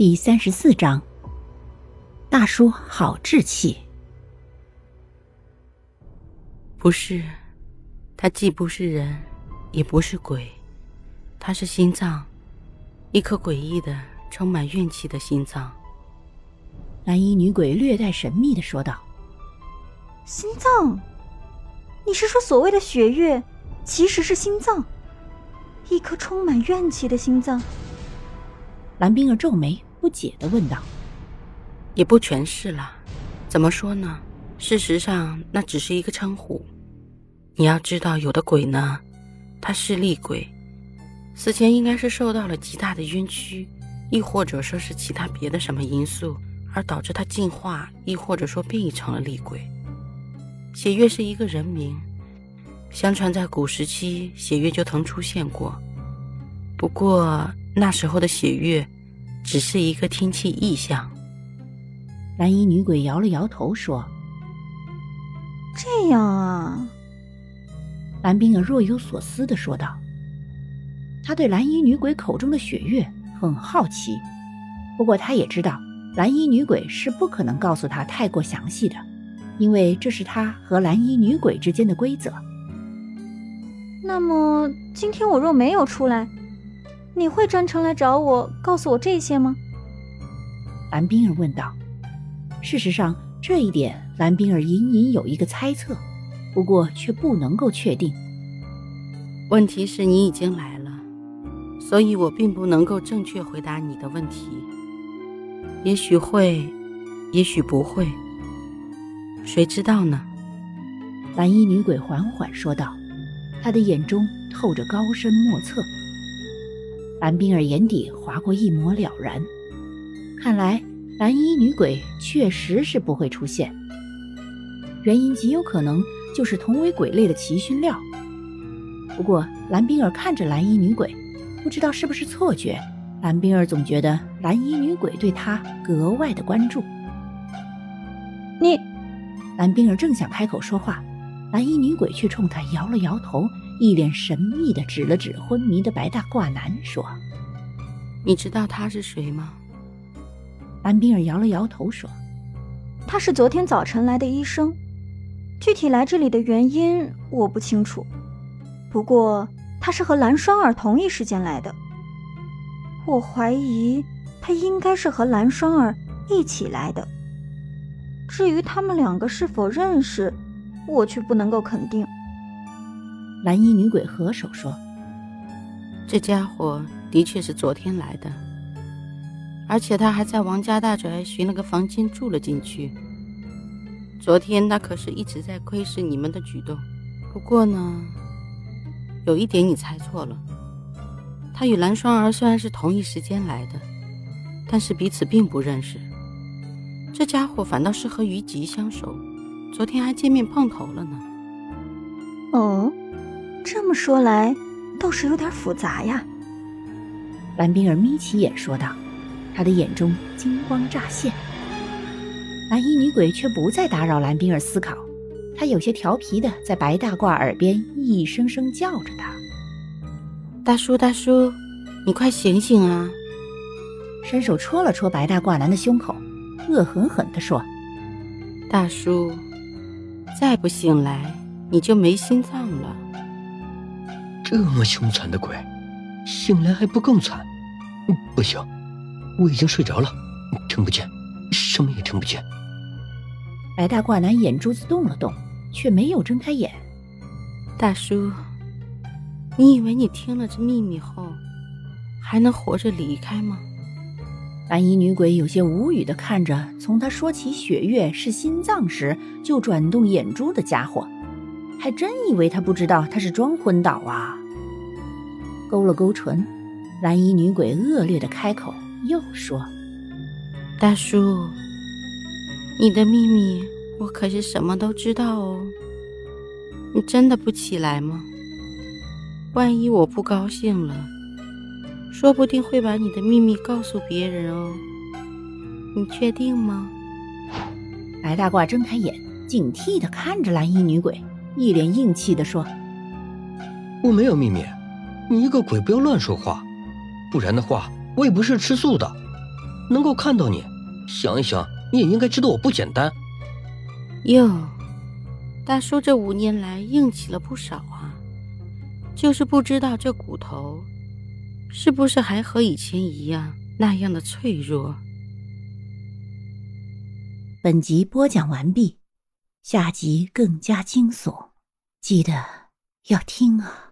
第三十四章，大叔好志气。不是，他既不是人，也不是鬼，他是心脏，一颗诡异的、充满怨气的心脏。蓝衣女鬼略带神秘的说道：“心脏？你是说所谓的血月，其实是心脏？一颗充满怨气的心脏？”蓝冰儿皱眉。不解的问道：“也不全是了，怎么说呢？事实上，那只是一个称呼。你要知道，有的鬼呢，他是厉鬼，死前应该是受到了极大的冤屈，亦或者说是其他别的什么因素，而导致他进化，亦或者说变异成了厉鬼。血月是一个人名，相传在古时期，血月就曾出现过。不过那时候的血月。”只是一个天气异象。蓝衣女鬼摇了摇头说：“这样啊。”蓝冰儿若有所思的说道：“他对蓝衣女鬼口中的雪月很好奇，不过他也知道蓝衣女鬼是不可能告诉他太过详细的，因为这是他和蓝衣女鬼之间的规则。”那么今天我若没有出来？你会专程来找我，告诉我这些吗？蓝冰儿问道。事实上，这一点蓝冰儿隐隐有一个猜测，不过却不能够确定。问题是你已经来了，所以我并不能够正确回答你的问题。也许会，也许不会，谁知道呢？蓝衣女鬼缓缓说道，她的眼中透着高深莫测。蓝冰儿眼底划过一抹了然，看来蓝衣女鬼确实是不会出现，原因极有可能就是同为鬼类的奇勋料。不过蓝冰儿看着蓝衣女鬼，不知道是不是错觉，蓝冰儿总觉得蓝衣女鬼对她格外的关注。你，蓝冰儿正想开口说话，蓝衣女鬼却冲她摇了摇头。一脸神秘的指了指昏迷的白大褂男，说：“你知道他是谁吗？”安冰儿摇了摇头说：“他是昨天早晨来的医生，具体来这里的原因我不清楚。不过他是和蓝双儿同一时间来的，我怀疑他应该是和蓝双儿一起来的。至于他们两个是否认识，我却不能够肯定。”蓝衣女鬼合手说：“这家伙的确是昨天来的，而且他还在王家大宅寻了个房间住了进去。昨天他可是一直在窥视你们的举动。不过呢，有一点你猜错了，他与蓝双儿虽然是同一时间来的，但是彼此并不认识。这家伙反倒是和于吉相熟，昨天还见面碰头了呢。”哦。这么说来，倒是有点复杂呀。蓝冰儿眯起眼说道，她的眼中金光乍现。蓝衣女鬼却不再打扰蓝冰儿思考，她有些调皮的在白大褂耳边一声声叫着他：“大叔，大叔，你快醒醒啊！”伸手戳了戳白大褂男的胸口，恶狠狠地说：“大叔，再不醒来，你就没心脏了。”这么凶残的鬼，醒来还不更惨？不行，我已经睡着了，听不见，什么也听不见。白大褂男眼珠子动了动，却没有睁开眼。大叔，你以为你听了这秘密后，还能活着离开吗？蓝衣女鬼有些无语的看着从他说起雪月是心脏时就转动眼珠的家伙，还真以为他不知道他是装昏倒啊。勾了勾唇，蓝衣女鬼恶劣的开口，又说：“大叔，你的秘密我可是什么都知道哦。你真的不起来吗？万一我不高兴了，说不定会把你的秘密告诉别人哦。你确定吗？”白大褂睁开眼，警惕的看着蓝衣女鬼，一脸硬气的说：“我没有秘密。”你一个鬼，不要乱说话，不然的话，我也不是吃素的。能够看到你，想一想，你也应该知道我不简单。哟，大叔这五年来硬气了不少啊，就是不知道这骨头是不是还和以前一样那样的脆弱。本集播讲完毕，下集更加惊悚，记得要听啊！